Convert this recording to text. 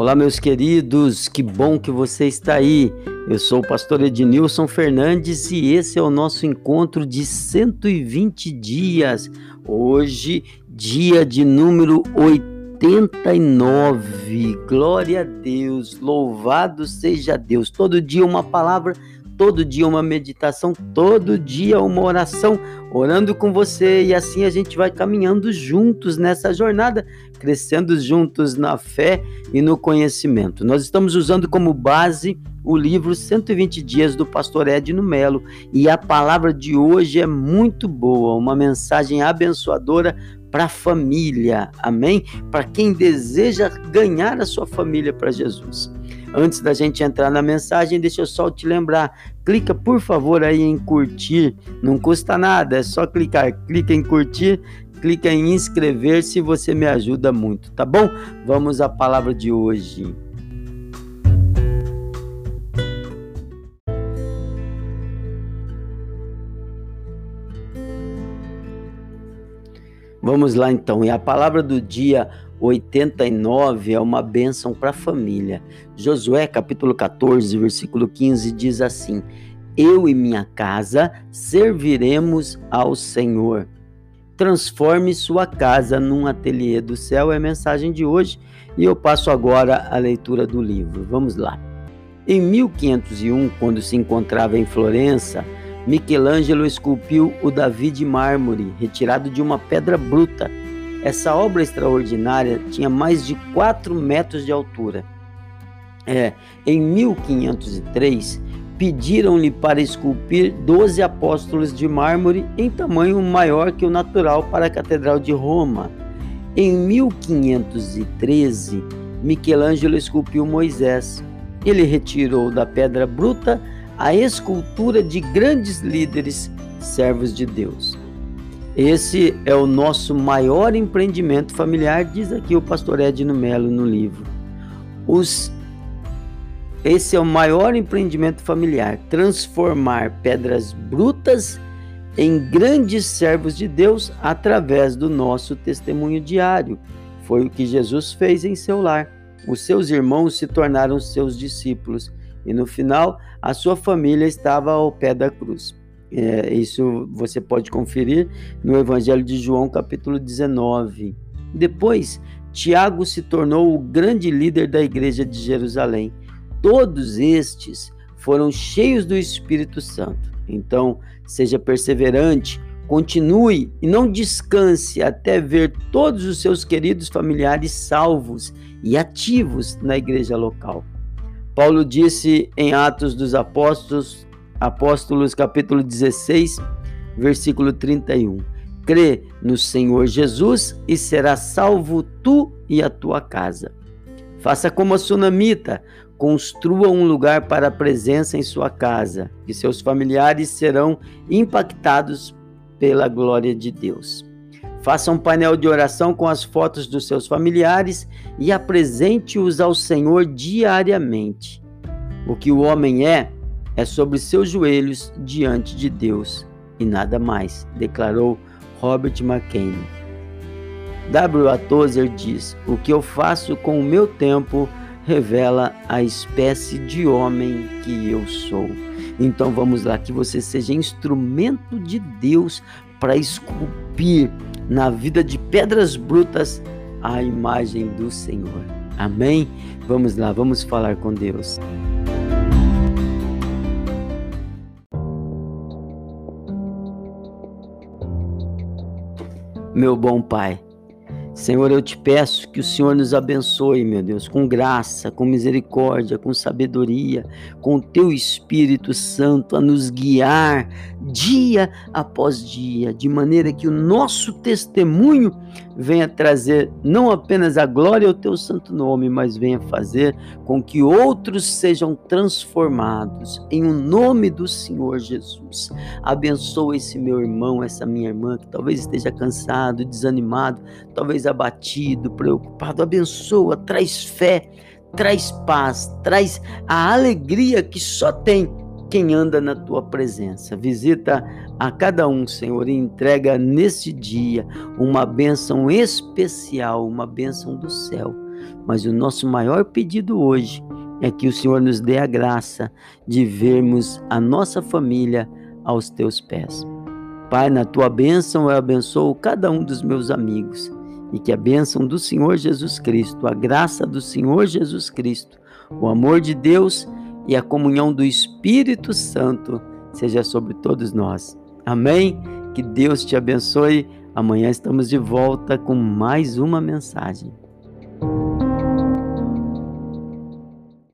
Olá, meus queridos, que bom que você está aí. Eu sou o pastor Ednilson Fernandes e esse é o nosso encontro de 120 dias. Hoje, dia de número 89. Glória a Deus, louvado seja Deus. Todo dia uma palavra todo dia uma meditação, todo dia uma oração, orando com você e assim a gente vai caminhando juntos nessa jornada, crescendo juntos na fé e no conhecimento. Nós estamos usando como base o livro 120 Dias do Pastor Edno Melo e a palavra de hoje é muito boa, uma mensagem abençoadora para a família, amém? Para quem deseja ganhar a sua família para Jesus. Antes da gente entrar na mensagem, deixa eu só te lembrar, clica por favor aí em curtir, não custa nada, é só clicar, clica em curtir, clica em inscrever se você me ajuda muito, tá bom? Vamos à palavra de hoje. Vamos lá então, e a palavra do dia 89 é uma bênção para a família. Josué capítulo 14, versículo 15 diz assim: Eu e minha casa serviremos ao Senhor. Transforme sua casa num ateliê do céu é a mensagem de hoje e eu passo agora a leitura do livro. Vamos lá. Em 1501, quando se encontrava em Florença, Michelangelo esculpiu o Davi de mármore, retirado de uma pedra bruta essa obra extraordinária tinha mais de 4 metros de altura. É, em 1503, pediram-lhe para esculpir 12 apóstolos de mármore em tamanho maior que o natural para a Catedral de Roma. Em 1513, Michelangelo esculpiu Moisés. Ele retirou da pedra bruta a escultura de grandes líderes, servos de Deus. Esse é o nosso maior empreendimento familiar, diz aqui o pastor Edno Melo no livro. Os, esse é o maior empreendimento familiar, transformar pedras brutas em grandes servos de Deus através do nosso testemunho diário. Foi o que Jesus fez em seu lar. Os seus irmãos se tornaram seus discípulos e no final a sua família estava ao pé da cruz. É, isso você pode conferir no Evangelho de João, capítulo 19. Depois, Tiago se tornou o grande líder da igreja de Jerusalém. Todos estes foram cheios do Espírito Santo. Então, seja perseverante, continue e não descanse até ver todos os seus queridos familiares salvos e ativos na igreja local. Paulo disse em Atos dos Apóstolos, Apóstolos capítulo 16, versículo 31. Crê no Senhor Jesus e será salvo tu e a tua casa. Faça como a sunamita, construa um lugar para a presença em sua casa, que seus familiares serão impactados pela glória de Deus. Faça um painel de oração com as fotos dos seus familiares e apresente-os ao Senhor diariamente. O que o homem é, é sobre seus joelhos diante de Deus e nada mais, declarou Robert McCain. W. A. Tozer diz: O que eu faço com o meu tempo revela a espécie de homem que eu sou. Então vamos lá, que você seja instrumento de Deus para esculpir na vida de pedras brutas a imagem do Senhor. Amém? Vamos lá, vamos falar com Deus. meu bom Pai. Senhor, eu te peço que o Senhor nos abençoe, meu Deus, com graça, com misericórdia, com sabedoria, com o teu Espírito Santo a nos guiar dia após dia, de maneira que o nosso testemunho venha trazer não apenas a glória ao teu santo nome, mas venha fazer com que outros sejam transformados em o um nome do Senhor Jesus. Abençoa esse meu irmão, essa minha irmã que talvez esteja cansado, desanimado, talvez abatido, preocupado. Abençoa, traz fé, traz paz, traz a alegria que só tem quem anda na tua presença. Visita a cada um, Senhor, e entrega nesse dia uma bênção especial, uma bênção do céu mas o nosso maior pedido hoje é que o Senhor nos dê a graça de vermos a nossa família aos teus pés. Pai, na tua bênção eu abençoo cada um dos meus amigos e que a bênção do Senhor Jesus Cristo, a graça do Senhor Jesus Cristo, o amor de Deus e a comunhão do Espírito Santo seja sobre todos nós. Amém? Que Deus te abençoe. Amanhã estamos de volta com mais uma mensagem.